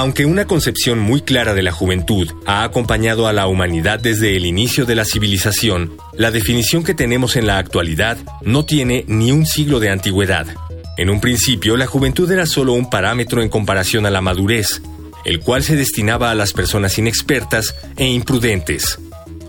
Aunque una concepción muy clara de la juventud ha acompañado a la humanidad desde el inicio de la civilización, la definición que tenemos en la actualidad no tiene ni un siglo de antigüedad. En un principio, la juventud era solo un parámetro en comparación a la madurez, el cual se destinaba a las personas inexpertas e imprudentes.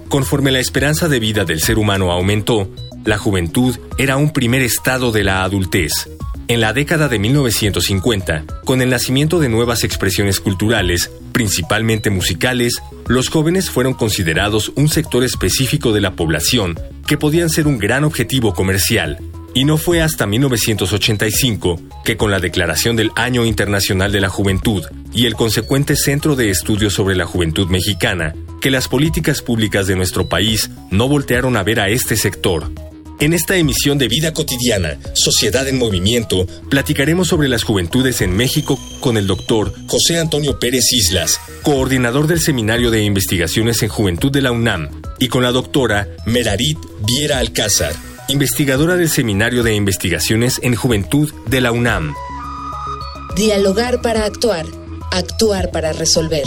Conforme la esperanza de vida del ser humano aumentó, la juventud era un primer estado de la adultez, en la década de 1950, con el nacimiento de nuevas expresiones culturales, principalmente musicales, los jóvenes fueron considerados un sector específico de la población que podían ser un gran objetivo comercial. Y no fue hasta 1985 que con la declaración del Año Internacional de la Juventud y el consecuente Centro de Estudios sobre la Juventud Mexicana, que las políticas públicas de nuestro país no voltearon a ver a este sector, en esta emisión de Vida Cotidiana, Sociedad en Movimiento, platicaremos sobre las juventudes en México con el doctor José Antonio Pérez Islas, coordinador del Seminario de Investigaciones en Juventud de la UNAM, y con la doctora Merarit Viera Alcázar, investigadora del Seminario de Investigaciones en Juventud de la UNAM. Dialogar para actuar, actuar para resolver.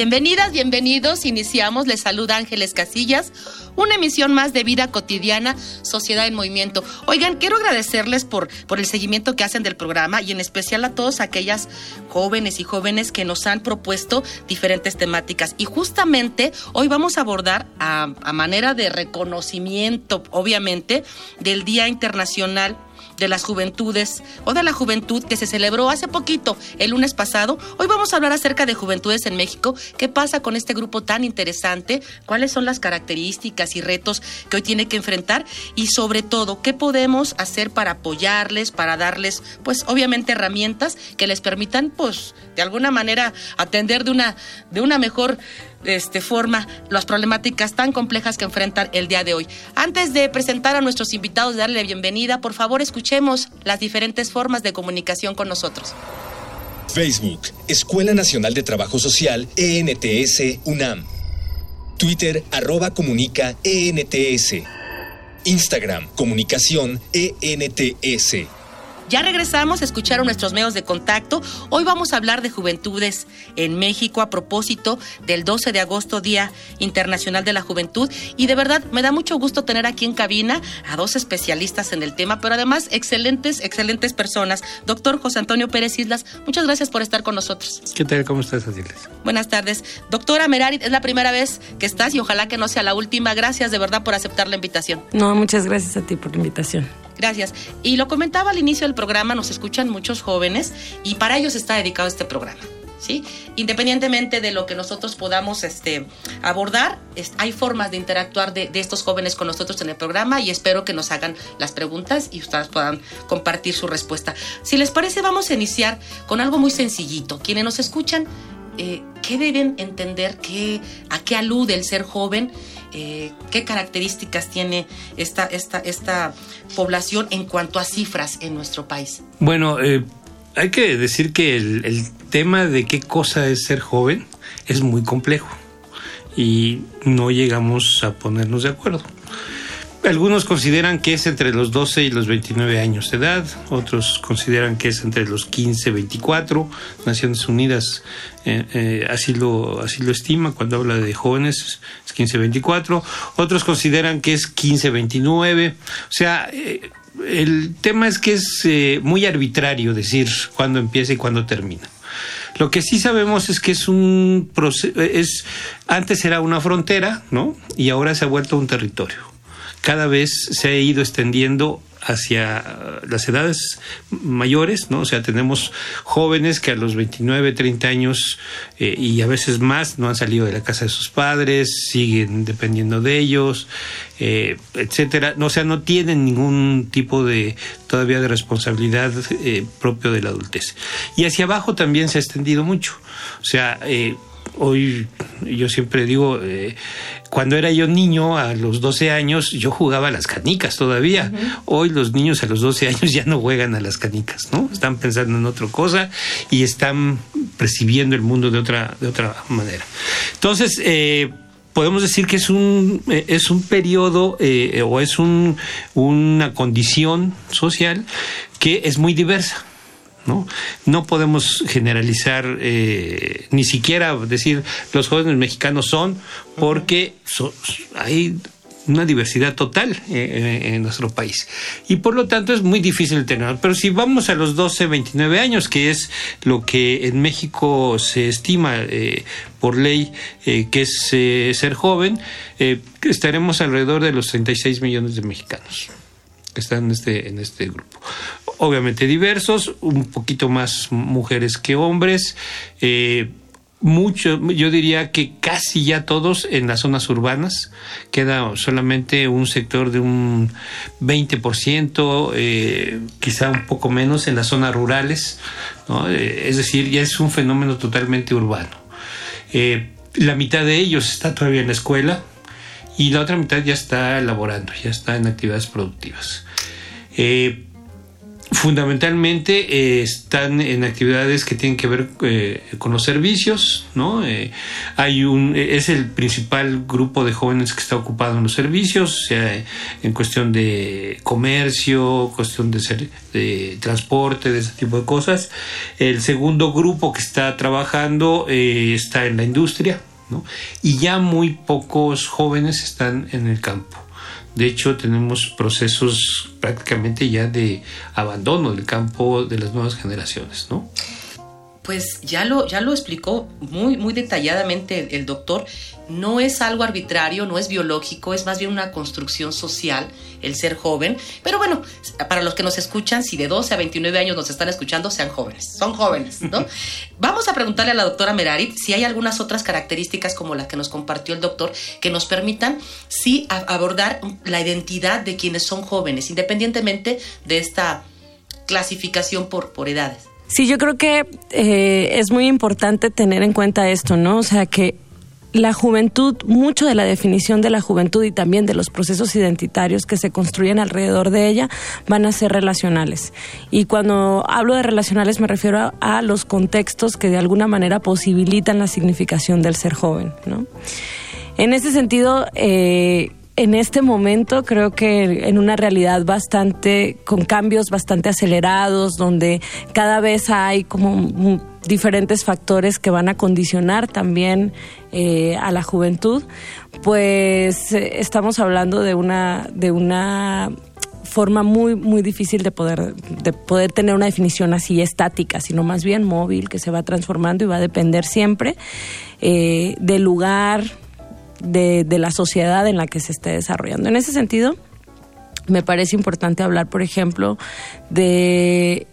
Bienvenidas, bienvenidos. Iniciamos, les saluda Ángeles Casillas, una emisión más de vida cotidiana, Sociedad en Movimiento. Oigan, quiero agradecerles por, por el seguimiento que hacen del programa y en especial a todas aquellas jóvenes y jóvenes que nos han propuesto diferentes temáticas. Y justamente hoy vamos a abordar a, a manera de reconocimiento, obviamente, del Día Internacional de las Juventudes o de la Juventud que se celebró hace poquito, el lunes pasado. Hoy vamos a hablar acerca de Juventudes en México. ¿Qué pasa con este grupo tan interesante? ¿Cuáles son las características y retos que hoy tiene que enfrentar? Y sobre todo, ¿qué podemos hacer para apoyarles, para darles, pues obviamente herramientas que les permitan, pues, de alguna manera atender de una, de una mejor este, forma las problemáticas tan complejas que enfrentan el día de hoy. Antes de presentar a nuestros invitados, darle la bienvenida, por favor escuchemos las diferentes formas de comunicación con nosotros. Facebook, Escuela Nacional de Trabajo Social, ENTS, UNAM. Twitter, arroba comunica, ENTS. Instagram, comunicación, ENTS. Ya regresamos a escuchar a nuestros medios de contacto. Hoy vamos a hablar de juventudes en México a propósito del 12 de agosto, Día Internacional de la Juventud. Y de verdad me da mucho gusto tener aquí en cabina a dos especialistas en el tema, pero además excelentes, excelentes personas. Doctor José Antonio Pérez Islas, muchas gracias por estar con nosotros. ¿Qué tal? ¿Cómo estás, Adiles? Buenas tardes. Doctora Merarit, es la primera vez que estás y ojalá que no sea la última. Gracias de verdad por aceptar la invitación. No, muchas gracias a ti por la invitación. Gracias. Y lo comentaba al inicio del programa, nos escuchan muchos jóvenes y para ellos está dedicado este programa. ¿Sí? Independientemente de lo que nosotros podamos este, abordar, hay formas de interactuar de, de, estos jóvenes con nosotros en el programa y espero que nos hagan las preguntas y ustedes puedan compartir su respuesta. Si les parece, vamos a iniciar con algo muy sencillito. Quienes nos escuchan, eh, ¿qué deben entender? Qué, ¿A qué alude el ser joven? Eh, qué características tiene esta, esta, esta población en cuanto a cifras en nuestro país. Bueno, eh, hay que decir que el, el, tema de qué cosa es ser joven es muy complejo y no llegamos a ponernos de acuerdo. Algunos consideran que es entre los 12 y los 29 años de edad, otros consideran que es entre los 15 y 24. Naciones Unidas eh, eh, así, lo, así lo estima cuando habla de jóvenes, es 15 24. Otros consideran que es 15 29. O sea, eh, el tema es que es eh, muy arbitrario decir cuándo empieza y cuándo termina. Lo que sí sabemos es que es un proceso, es, antes era una frontera, ¿no? Y ahora se ha vuelto un territorio cada vez se ha ido extendiendo hacia las edades mayores, ¿no? O sea, tenemos jóvenes que a los 29, 30 años eh, y a veces más no han salido de la casa de sus padres, siguen dependiendo de ellos, eh, etcétera. No, o sea, no tienen ningún tipo de todavía de responsabilidad eh, propio de la adultez. Y hacia abajo también se ha extendido mucho. O sea, eh, hoy yo siempre digo, eh, cuando era yo niño, a los 12 años, yo jugaba a las canicas todavía. Hoy los niños a los 12 años ya no juegan a las canicas, ¿no? Están pensando en otra cosa y están percibiendo el mundo de otra, de otra manera. Entonces, eh, podemos decir que es un, eh, es un periodo eh, o es un, una condición social que es muy diversa. ¿No? No podemos generalizar, eh, ni siquiera decir los jóvenes mexicanos son, porque so- hay una diversidad total eh, en nuestro país. Y por lo tanto es muy difícil tener. Pero si vamos a los 12, 29 años, que es lo que en México se estima eh, por ley eh, que es eh, ser joven, eh, estaremos alrededor de los 36 millones de mexicanos que están en este, en este grupo. Obviamente diversos, un poquito más mujeres que hombres, eh, mucho, yo diría que casi ya todos en las zonas urbanas, queda solamente un sector de un 20%, eh, quizá un poco menos en las zonas rurales, ¿no? Eh, es decir, ya es un fenómeno totalmente urbano. Eh, la mitad de ellos está todavía en la escuela y la otra mitad ya está laborando, ya está en actividades productivas. Eh, fundamentalmente eh, están en actividades que tienen que ver eh, con los servicios, ¿no? Eh, hay un es el principal grupo de jóvenes que está ocupado en los servicios, sea, en cuestión de comercio, cuestión de, ser, de transporte, de ese tipo de cosas. El segundo grupo que está trabajando está en la industria, Y ya muy pocos jóvenes están en el campo. De hecho, tenemos procesos prácticamente ya de abandono del campo de las nuevas generaciones, ¿no? Pues ya lo, ya lo explicó muy, muy detalladamente el doctor. No es algo arbitrario, no es biológico, es más bien una construcción social el ser joven. Pero bueno, para los que nos escuchan, si de 12 a 29 años nos están escuchando, sean jóvenes, son jóvenes, ¿no? Vamos a preguntarle a la doctora Merarit si hay algunas otras características como las que nos compartió el doctor que nos permitan sí abordar la identidad de quienes son jóvenes, independientemente de esta clasificación por, por edades. Sí, yo creo que eh, es muy importante tener en cuenta esto, ¿no? O sea, que la juventud, mucho de la definición de la juventud y también de los procesos identitarios que se construyen alrededor de ella van a ser relacionales. Y cuando hablo de relacionales me refiero a, los contextos que de alguna manera posibilitan la significación del ser joven, ¿no? En ese sentido, eh, en este momento creo que en una realidad bastante, con cambios bastante acelerados, donde cada vez hay como diferentes factores que van a condicionar también eh, a la juventud, pues eh, estamos hablando de una, de una forma muy muy difícil de poder de poder tener una definición así estática sino más bien móvil que se va transformando y va a depender siempre eh, del lugar de, de la sociedad en la que se esté desarrollando en ese sentido me parece importante hablar por ejemplo de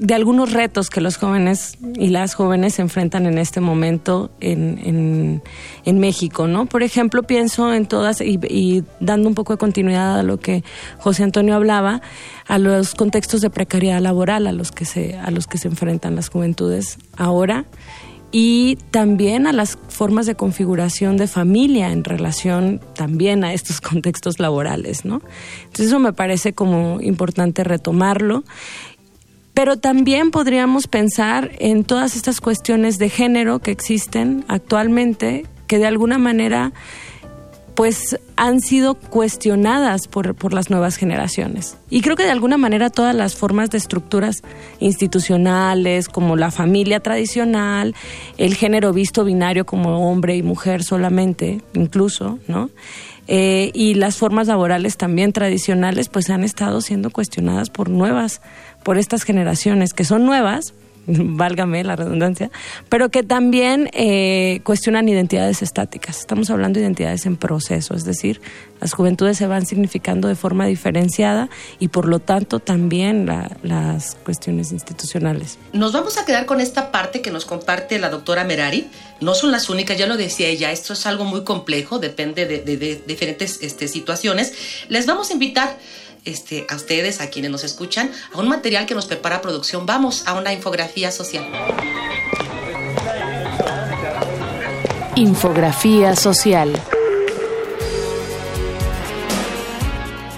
de algunos retos que los jóvenes y las jóvenes se enfrentan en este momento en, en, México, ¿no? Por ejemplo, pienso en todas, y, y, dando un poco de continuidad a lo que José Antonio hablaba, a los contextos de precariedad laboral a los que se, a los que se enfrentan las juventudes ahora y también a las formas de configuración de familia en relación también a estos contextos laborales, ¿no? Entonces eso me parece como importante retomarlo pero también podríamos pensar en todas estas cuestiones de género que existen actualmente, que de alguna manera pues han sido cuestionadas por, por, las nuevas generaciones. Y creo que de alguna manera todas las formas de estructuras institucionales, como la familia tradicional, el género visto binario como hombre y mujer solamente, incluso, ¿no? Eh, y las formas laborales también tradicionales, pues han estado siendo cuestionadas por nuevas por estas generaciones que son nuevas, válgame la redundancia, pero que también eh, cuestionan identidades estáticas. Estamos hablando de identidades en proceso, es decir, las juventudes se van significando de forma diferenciada y por lo tanto también las cuestiones institucionales. Nos vamos a quedar con esta parte que nos comparte la doctora Merari. No son las únicas, ya lo decía ella, esto es algo muy complejo, depende de, diferentes este, situaciones. Les vamos a invitar este, a ustedes, a quienes nos escuchan, a un material que nos prepara producción. Vamos a una infografía social. Infografía social.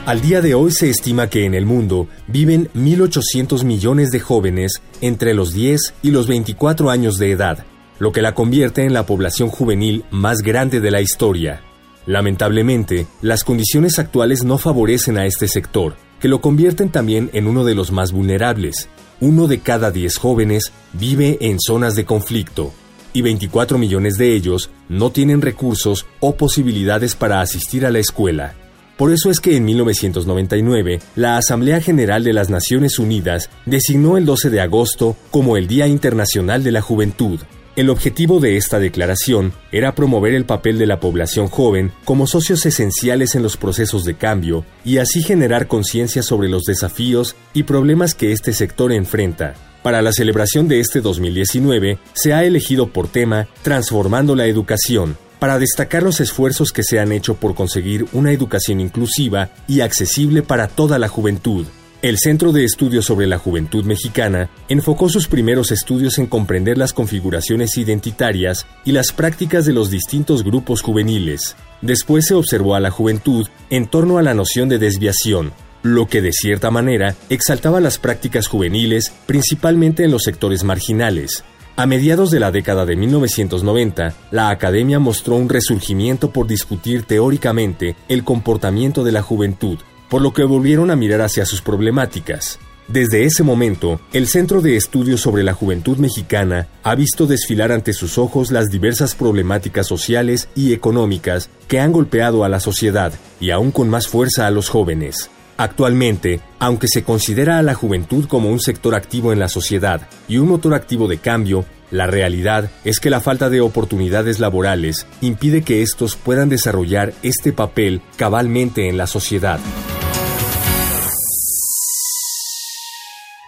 Al día de hoy se estima que en el mundo viven 1.800 millones de jóvenes entre los 10 y los 24 años de edad, lo que la convierte en la población juvenil más grande de la historia. Lamentablemente, las condiciones actuales no favorecen a este sector, que lo convierten también en uno de los más vulnerables. Uno de cada diez jóvenes vive en zonas de conflicto, y 24 millones de ellos no tienen recursos o posibilidades para asistir a la escuela. Por eso es que en 1999, la Asamblea General de las Naciones Unidas designó el 12 de agosto como el Día Internacional de la Juventud, el objetivo de esta declaración era promover el papel de la población joven como socios esenciales en los procesos de cambio y así generar conciencia sobre los desafíos y problemas que este sector enfrenta. Para la celebración de este 2019 se ha elegido por tema Transformando la Educación, para destacar los esfuerzos que se han hecho por conseguir una educación inclusiva y accesible para toda la juventud. El Centro de Estudios sobre la Juventud Mexicana enfocó sus primeros estudios en comprender las configuraciones identitarias y las prácticas de los distintos grupos juveniles. Después se observó a la juventud en torno a la noción de desviación, lo que de cierta manera exaltaba las prácticas juveniles principalmente en los sectores marginales. A mediados de la década de 1990, la academia mostró un resurgimiento por discutir teóricamente el comportamiento de la juventud, por lo que volvieron a mirar hacia sus problemáticas. Desde ese momento, el Centro de Estudios sobre la Juventud Mexicana ha visto desfilar ante sus ojos las diversas problemáticas sociales y económicas que han golpeado a la sociedad y aún con más fuerza a los jóvenes. Actualmente, aunque se considera a la juventud como un sector activo en la sociedad y un motor activo de cambio, la realidad es que la falta de oportunidades laborales impide que estos puedan desarrollar este papel cabalmente en la sociedad.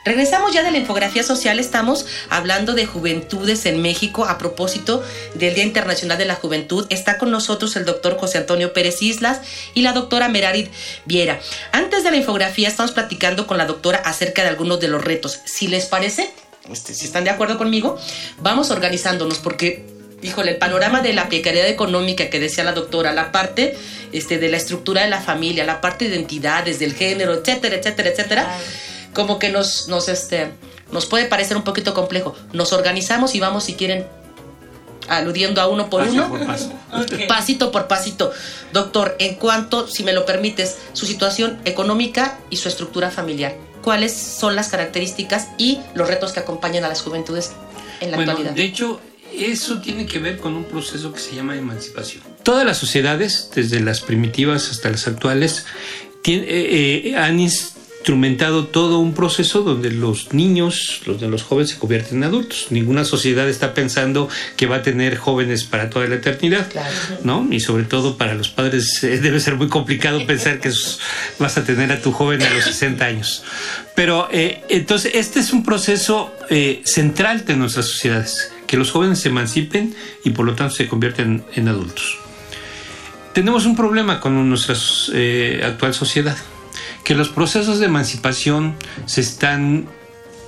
Regresamos ya de la infografía social, estamos hablando de juventudes en México a propósito del Día Internacional de la Juventud. Está con nosotros el doctor José Antonio Pérez Islas y la doctora Merarid Viera. Antes de la infografía estamos platicando con la doctora acerca de algunos de los retos. Si les parece, este, si están de acuerdo conmigo, vamos organizándonos porque híjole, el panorama de la precariedad económica que decía la doctora, la parte este, de la estructura de la familia, la parte de identidades, del género, etcétera, etcétera, etcétera como que nos, nos, este, nos puede parecer un poquito complejo. Nos organizamos y vamos, si quieren, aludiendo a uno por uno, pasito por pasito. Doctor, en cuanto, si me lo permites, su situación económica y su estructura familiar, ¿cuáles son las características y los retos que acompañan a las juventudes en la actualidad? De hecho, eso tiene que ver con un proceso que se llama emancipación. Todas las sociedades, desde las primitivas hasta las actuales, tienen, eh, eh, han instrumentado todo un proceso donde los niños, los de los jóvenes se convierten en adultos. Ninguna sociedad está pensando que va a tener jóvenes para toda la eternidad, ¿no? Y sobre todo para los padres eh, debe ser muy complicado pensar que vas a tener a tu joven a los 60 años. Pero eh, entonces este es un proceso eh, central de nuestras sociedades, que los jóvenes se emancipen y por lo tanto se convierten en adultos. Tenemos un problema con nuestra actual sociedad que los procesos de emancipación se están,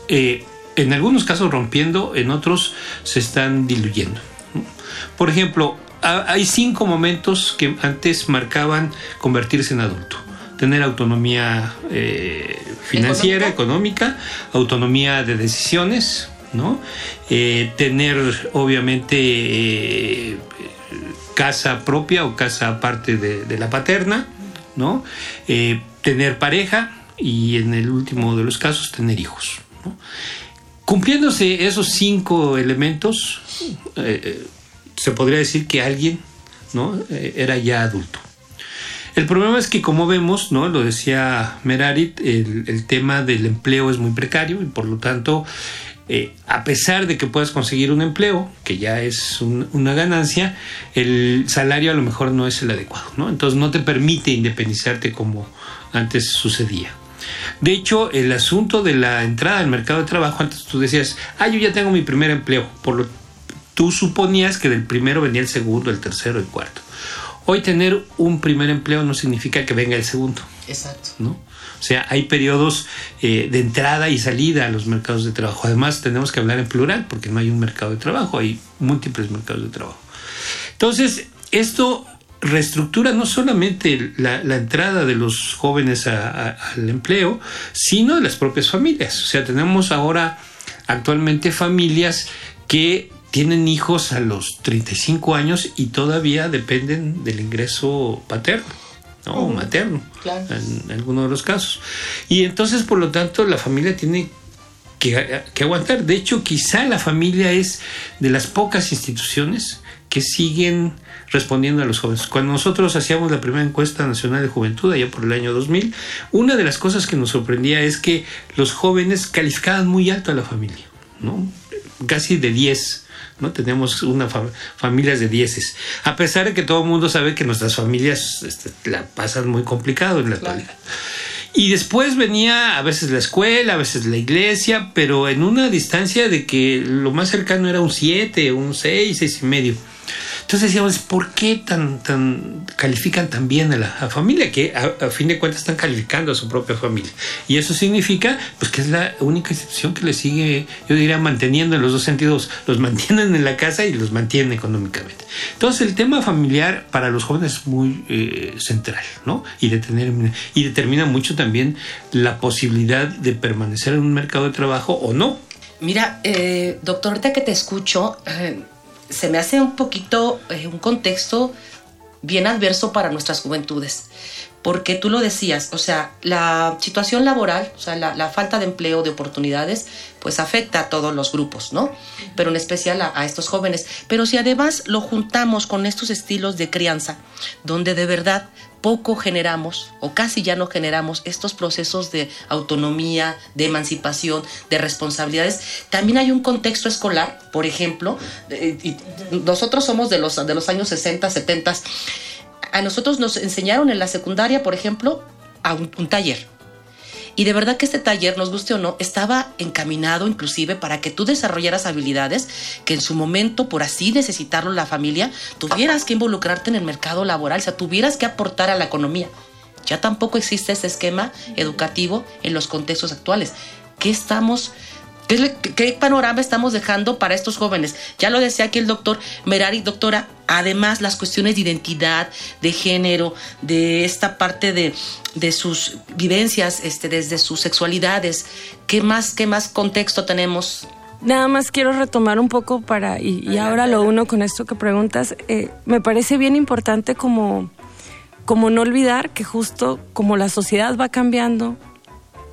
eh, en algunos casos rompiendo, en otros se están diluyendo. Por ejemplo, hay cinco momentos que antes marcaban convertirse en adulto. Tener autonomía eh, financiera, ¿Económica? autonomía de decisiones, ¿no? Eh, tener obviamente casa propia o casa aparte de, de la paterna, ¿no? Tener pareja y en el último de los casos tener hijos. Cumpliéndose esos cinco elementos, eh, eh, se podría decir que alguien ¿no? Eh, era ya adulto. El problema es que como vemos, ¿no? lo decía Merarit, el, tema del empleo es muy precario y por lo tanto a pesar de que puedas conseguir un empleo, que ya es una ganancia, el salario a lo mejor no es el adecuado, ¿no? Entonces no te permite independizarte como antes sucedía. De hecho, el asunto de la entrada al mercado de trabajo, antes tú decías, ah, yo ya tengo mi primer empleo, por lo tú suponías que del primero venía el segundo, el tercero, el cuarto. Hoy tener un primer empleo no significa que venga el segundo. Exacto. ¿no? O sea, hay periodos eh, de entrada y salida a los mercados de trabajo. Además, tenemos que hablar en plural porque no hay un mercado de trabajo, hay múltiples mercados de trabajo. Entonces, esto reestructura no solamente la, entrada de los jóvenes al empleo, sino de las propias familias. O sea, tenemos ahora actualmente familias que tienen hijos a los 35 años y todavía dependen del ingreso paterno. ¿no? materno, en, algunos de los casos. Y entonces, por lo tanto, la familia tiene que, que, aguantar. De hecho, quizá la familia es de las pocas instituciones que siguen respondiendo a los jóvenes. Cuando nosotros hacíamos la primera encuesta nacional de juventud, allá por el año 2000, una de las cosas que nos sorprendía es que los jóvenes calificaban muy alto a la familia, ¿no? casi de 10 ¿no? Tenemos una familias de dieces. A pesar de que todo el mundo sabe que nuestras familias este, la pasan muy complicado en la actualidad. Y después venía a veces la escuela, a veces la iglesia, pero en una distancia de que lo más cercano era un 7, un 6, 6 y medio. Entonces decíamos, ¿por qué tan, califican tan bien a la familia? Que a, fin de cuentas están calificando a su propia familia. Y eso significa pues que es la única institución que les sigue, yo diría, manteniendo en los dos sentidos. Los mantienen en la casa y los mantienen económicamente. Entonces el tema familiar para los jóvenes es muy eh, central, ¿no? Y, y determina mucho también la posibilidad de permanecer en un mercado de trabajo o no. Mira, eh, doctor, ahorita que te escucho, eh, se me hace un poquito eh, un contexto bien adverso para nuestras juventudes. Porque tú lo decías, o sea, la situación laboral, o sea, la, falta de empleo, de oportunidades, pues afecta a todos los grupos, ¿no? Pero en especial a, a estos jóvenes. Pero si además lo juntamos con estos estilos de crianza, donde de verdad poco generamos o casi ya no generamos estos procesos de autonomía, de emancipación, de responsabilidades. También hay un contexto escolar, por ejemplo, y nosotros somos de los, de los años 60, 70. A nosotros nos enseñaron en la secundaria, por ejemplo, a un taller y de verdad que este taller, nos guste o no, estaba encaminado inclusive para que tú desarrollaras habilidades que en su momento, por así necesitarlo la familia, tuvieras que involucrarte en el mercado laboral, o sea, tuvieras que aportar a la economía. Ya tampoco existe ese esquema educativo en los contextos actuales. ¿Qué estamos ¿Qué, panorama estamos dejando para estos jóvenes? Ya lo decía aquí el doctor Merari, doctora, además las cuestiones de identidad, de género, de esta parte de, sus vivencias, este, desde sus sexualidades, ¿qué más, qué más contexto tenemos? Nada más quiero retomar un poco para, y, ahora lo uno con esto que preguntas, eh, me parece bien importante como, como no olvidar que justo como la sociedad va cambiando,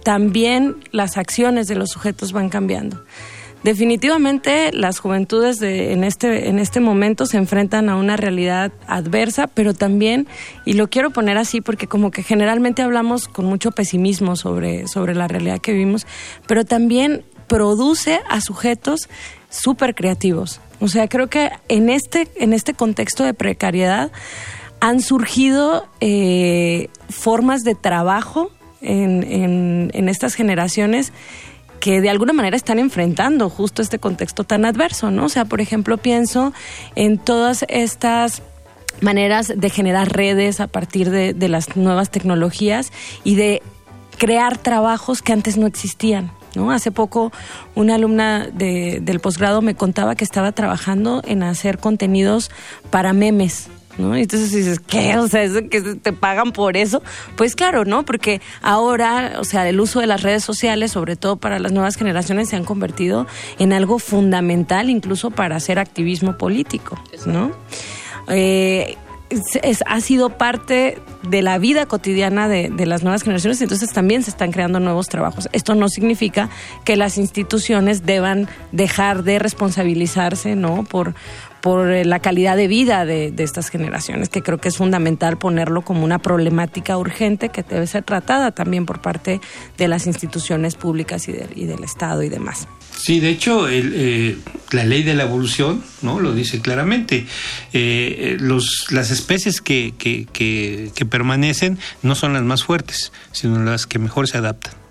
también las acciones de los sujetos van cambiando. Definitivamente las juventudes de, en, este, en este momento se enfrentan a una realidad adversa, pero también, y lo quiero poner así porque como que generalmente hablamos con mucho pesimismo sobre, sobre la realidad que vivimos, pero también produce a sujetos súper creativos. O sea, creo que en este, en este contexto de precariedad han surgido eh, formas de trabajo en, estas generaciones que de alguna manera están enfrentando justo este contexto tan adverso, ¿no? O sea, por ejemplo, pienso en todas estas maneras de generar redes a partir de, de las nuevas tecnologías y de crear trabajos que antes no existían. ¿No? Hace poco una alumna de, del posgrado me contaba que estaba trabajando en hacer contenidos para memes, ¿no? Y entonces dices, ¿qué? O sea, ¿que te pagan por eso? Pues claro, ¿no? Porque ahora, o sea, el uso de las redes sociales, sobre todo para las nuevas generaciones, se han convertido en algo fundamental incluso para hacer activismo político, ¿no? Eh, ha sido parte de la vida cotidiana de, de, las nuevas generaciones, entonces también se están creando nuevos trabajos. Esto no significa que las instituciones deban dejar de responsabilizarse, ¿no? Por, por eh, la calidad de vida de, estas generaciones, que creo que es fundamental ponerlo como una problemática urgente que debe ser tratada también por parte de las instituciones públicas y, y del Estado y demás. Sí, de hecho, eh, la ley de la evolución no lo dice claramente. Eh, los, las especies que, que permanecen no son las más fuertes, sino las que mejor se adaptan.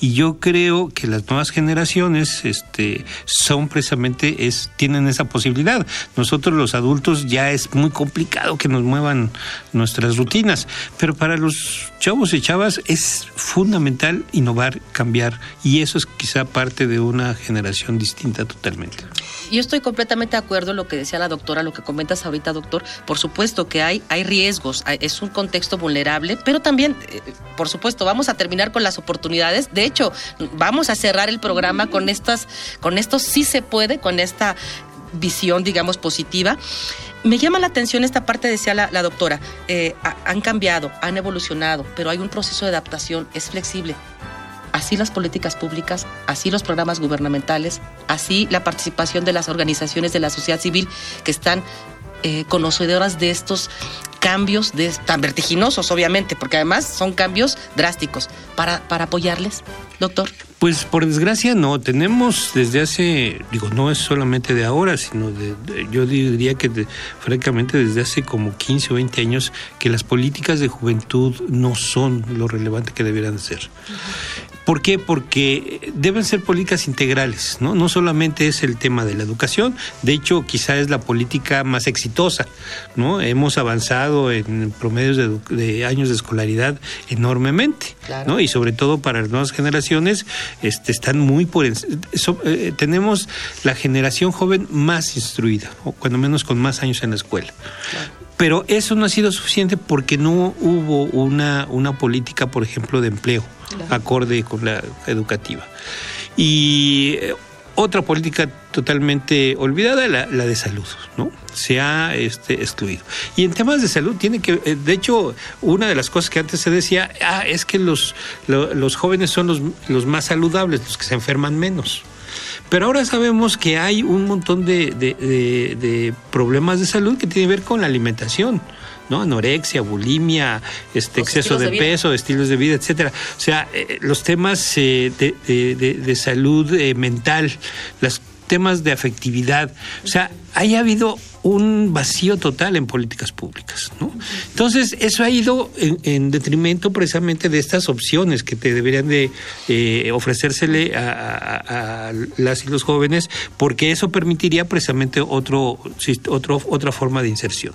Y yo creo que las nuevas generaciones este, son precisamente, es, tienen esa posibilidad. Nosotros los adultos ya es muy complicado que nos muevan nuestras rutinas, pero para los chavos y chavas es fundamental innovar, cambiar, y eso es quizá parte de una generación distinta totalmente. Yo estoy completamente de acuerdo en lo que decía la doctora, lo que comentas ahorita, doctor. Por supuesto que hay, hay riesgos, es un contexto vulnerable, pero también, eh, por supuesto, vamos a terminar con las oportunidades. De hecho, vamos a cerrar el programa con estas, con esto sí se puede, con esta visión, digamos, positiva. Me llama la atención esta parte, decía la, doctora, eh, ha- han cambiado, han evolucionado, pero hay un proceso de adaptación, es flexible. Así las políticas públicas, así los programas gubernamentales, así la participación de las organizaciones de la sociedad civil que están eh, conocedoras de estos cambios de, tan vertiginosos, obviamente, porque además son cambios drásticos. Para, para apoyarles, doctor. Pues por desgracia no, tenemos desde hace, digo, no es solamente de ahora, sino de, de- yo diría que de- francamente desde hace como 15 o 20 años que las políticas de juventud no son lo relevante que debieran de ser. ¿Por qué? Porque deben ser políticas integrales, ¿no? No solamente es el tema de la educación, de hecho quizá es la política más exitosa, ¿no? Hemos avanzado en promedios de, años de escolaridad enormemente, Claro. ¿no? Y sobre todo para las nuevas generaciones, este, están muy por so- eh, tenemos la generación joven más instruida, o cuando menos con más años en la escuela. Pero eso no ha sido suficiente porque no hubo una, una política, por ejemplo, de empleo acorde con la educativa. Y eh, otra política totalmente olvidada, la, la de salud, ¿no? Se ha este, excluido. Y en temas de salud tiene que, eh, de hecho, una de las cosas que antes se decía, ah, es que los, lo- los jóvenes son los, los más saludables, los que se enferman menos. Pero ahora sabemos que hay un montón de, de- de- de problemas de salud que tienen que ver con la alimentación. ¿no? Anorexia, bulimia, este Los exceso de, peso, estilos de vida, etcétera. O sea, eh, los temas eh, de, de- de- salud eh, mental, los temas de afectividad. O sea, haya habido un vacío total en políticas públicas. Entonces, eso ha ido en, en detrimento precisamente de estas opciones que te deberían de eh, ofrecérsele a, las y los jóvenes, porque eso permitiría precisamente otro, otro, otra forma de inserción.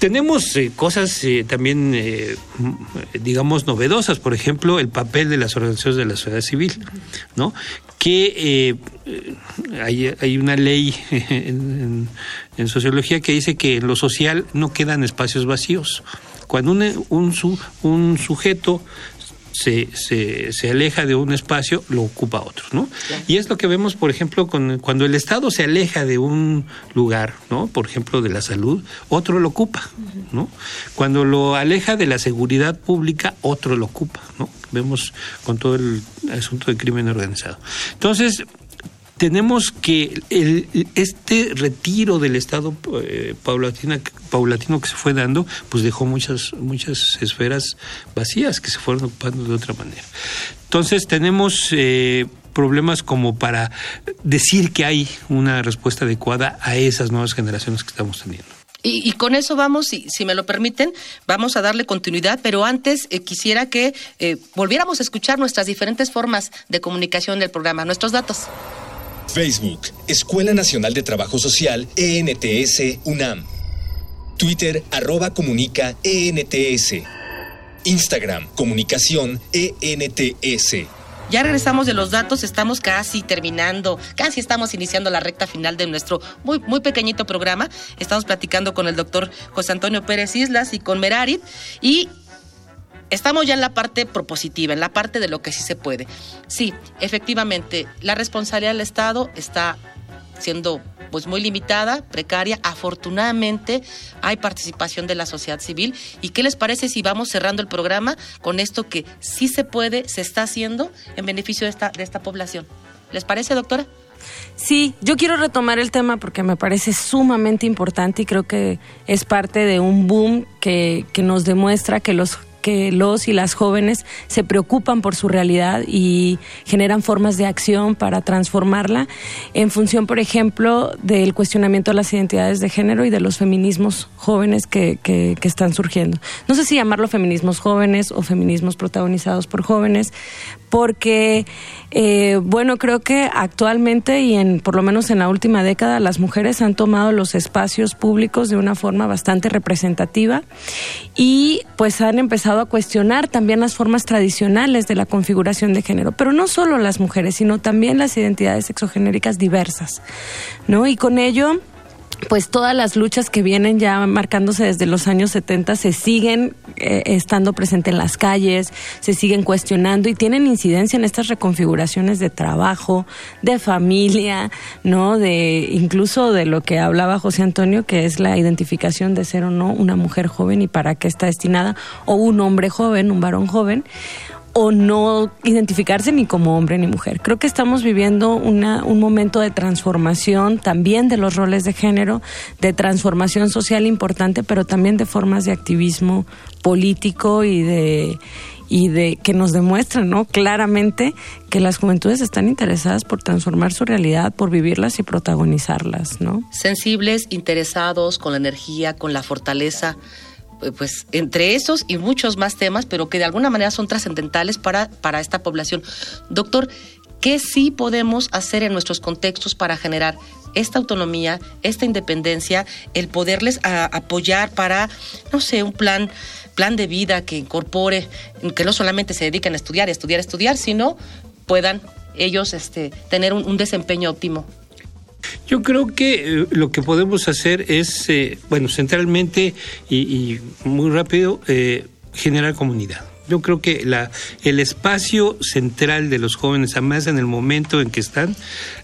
Tenemos eh, cosas eh, también, eh, digamos, novedosas, por ejemplo, el papel de las organizaciones de la sociedad civil, ¿no? Que hay, hay una ley en, sociología que dice que en lo social no quedan espacios vacíos. Cuando un, un, un sujeto se, se, se aleja de un espacio, lo ocupa otro, ¿no? Y es lo que vemos, por ejemplo, con, cuando el Estado se aleja de un lugar, ¿no? Por ejemplo, de la salud, otro lo ocupa, ¿no? Cuando lo aleja de la seguridad pública, otro lo ocupa, ¿no? Vemos con todo el asunto del crimen organizado. Entonces, tenemos que este retiro del Estado eh, paulatina, paulatino que se fue dando, pues dejó muchas, muchas esferas vacías que se fueron ocupando de otra manera. Entonces tenemos eh, problemas como para decir que hay una respuesta adecuada a esas nuevas generaciones que estamos teniendo. Y, con eso vamos, si, si me lo permiten, vamos a darle continuidad, pero antes eh, quisiera que volviéramos a escuchar nuestras diferentes formas de comunicación del programa, nuestros datos. Facebook, Escuela Nacional de Trabajo Social, ENTS, UNAM. Twitter, arroba comunica, ENTS. Instagram, comunicación, ENTS. Ya regresamos de los datos, estamos casi terminando, casi estamos iniciando la recta final de nuestro muy, muy pequeñito programa. Estamos platicando con el doctor José Antonio Pérez Islas y con Merarit y estamos ya en la parte propositiva, en la parte de lo que sí se puede. Sí, efectivamente, la responsabilidad del Estado está siendo pues muy limitada, precaria. Afortunadamente hay participación de la sociedad civil. ¿Y qué les parece si vamos cerrando el programa con esto que sí se puede, se está haciendo en beneficio de esta, de esta población? ¿Les parece, doctora? Sí, yo quiero retomar el tema porque me parece sumamente importante y creo que es parte de un boom que, que nos demuestra que los que los y las jóvenes se preocupan por su realidad y generan formas de acción para transformarla en función, por ejemplo, del cuestionamiento de las identidades de género y de los feminismos jóvenes que, que, que están surgiendo. No sé si llamarlo feminismos jóvenes o feminismos protagonizados por jóvenes, porque, eh, bueno, creo que actualmente y en, por lo menos en la última década, las mujeres han tomado los espacios públicos de una forma bastante representativa y pues han empezado a cuestionar también las formas tradicionales de la configuración de género, pero no solo las mujeres, sino también las identidades sexogenéricas diversas, ¿no? Y con ello pues todas las luchas que vienen ya marcándose desde los años 70 se siguen eh, estando presentes en las calles, se siguen cuestionando y tienen incidencia en estas reconfiguraciones de trabajo, de familia, ¿no? De incluso de lo que hablaba José Antonio, que es la identificación de ser o no una mujer joven y para qué está destinada, o un hombre joven, un varón joven o no identificarse ni como hombre ni mujer. Creo que estamos viviendo una, un momento de transformación también de los roles de género, de transformación social importante, pero también de formas de activismo político y de y de que nos demuestran, ¿no? Claramente que las juventudes están interesadas por transformar su realidad, por vivirlas y protagonizarlas, ¿no? Sensibles, interesados con la energía, con la fortaleza pues entre esos y muchos más temas, pero que de alguna manera son trascendentales para, para esta población. Doctor, ¿qué sí podemos hacer en nuestros contextos para generar esta autonomía, esta independencia, el poderles apoyar para, no sé, un plan plan de vida que incorpore, que no solamente se dediquen a estudiar, estudiar, estudiar, sino puedan ellos este, tener un desempeño óptimo yo creo que eh, lo que podemos hacer es, eh, bueno, centralmente y, muy rápido, eh, generar comunidad. Yo creo que la, el espacio central de los jóvenes, además en el momento en que están,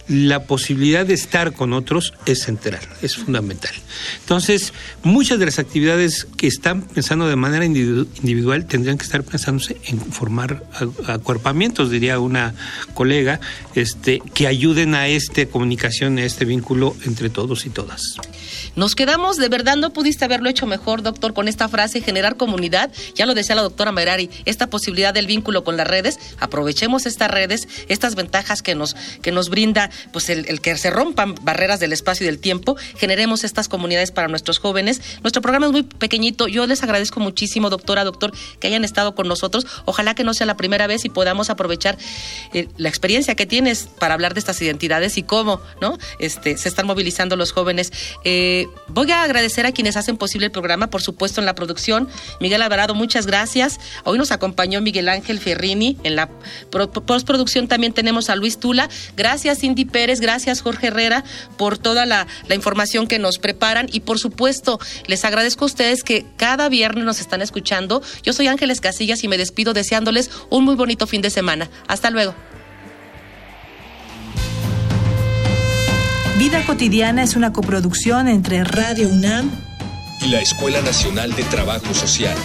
la posibilidad de estar con otros es central, es fundamental. Entonces, muchas de las actividades que están pensando de manera individual tendrían que estar pensándose en formar acuerpamientos, diría una colega, este, que ayuden a esta comunicación, a este vínculo entre todos y todas. Nos quedamos, de verdad, no pudiste haberlo hecho mejor, doctor, con esta frase, generar comunidad. Ya lo decía la doctora Merari, esta posibilidad del vínculo con las redes, aprovechemos estas redes, estas ventajas que nos, que nos brinda pues el, que se rompan barreras del espacio y del tiempo, generemos estas comunidades para nuestros jóvenes. Nuestro programa es muy pequeñito. Yo les agradezco muchísimo, doctora, doctor, que hayan estado con nosotros. Ojalá que no sea la primera vez y podamos aprovechar eh, la experiencia que tienes para hablar de estas identidades y cómo, ¿no? Este, se están movilizando los jóvenes. Eh, voy a agradecer a quienes hacen posible el programa, por supuesto, en la producción. Miguel Alvarado, muchas gracias. Hoy nos acompañó Miguel Ángel Ferrini. En la postproducción también tenemos a Luis Tula. Gracias, Cindy Pérez. Gracias, Jorge Herrera, por toda la, la información que nos preparan. Y por supuesto, les agradezco a ustedes que cada viernes nos están escuchando. Yo soy Ángeles Casillas y me despido deseándoles un muy bonito fin de semana. Hasta luego. Vida cotidiana es una coproducción entre Radio UNAM y la Escuela Nacional de Trabajo Social.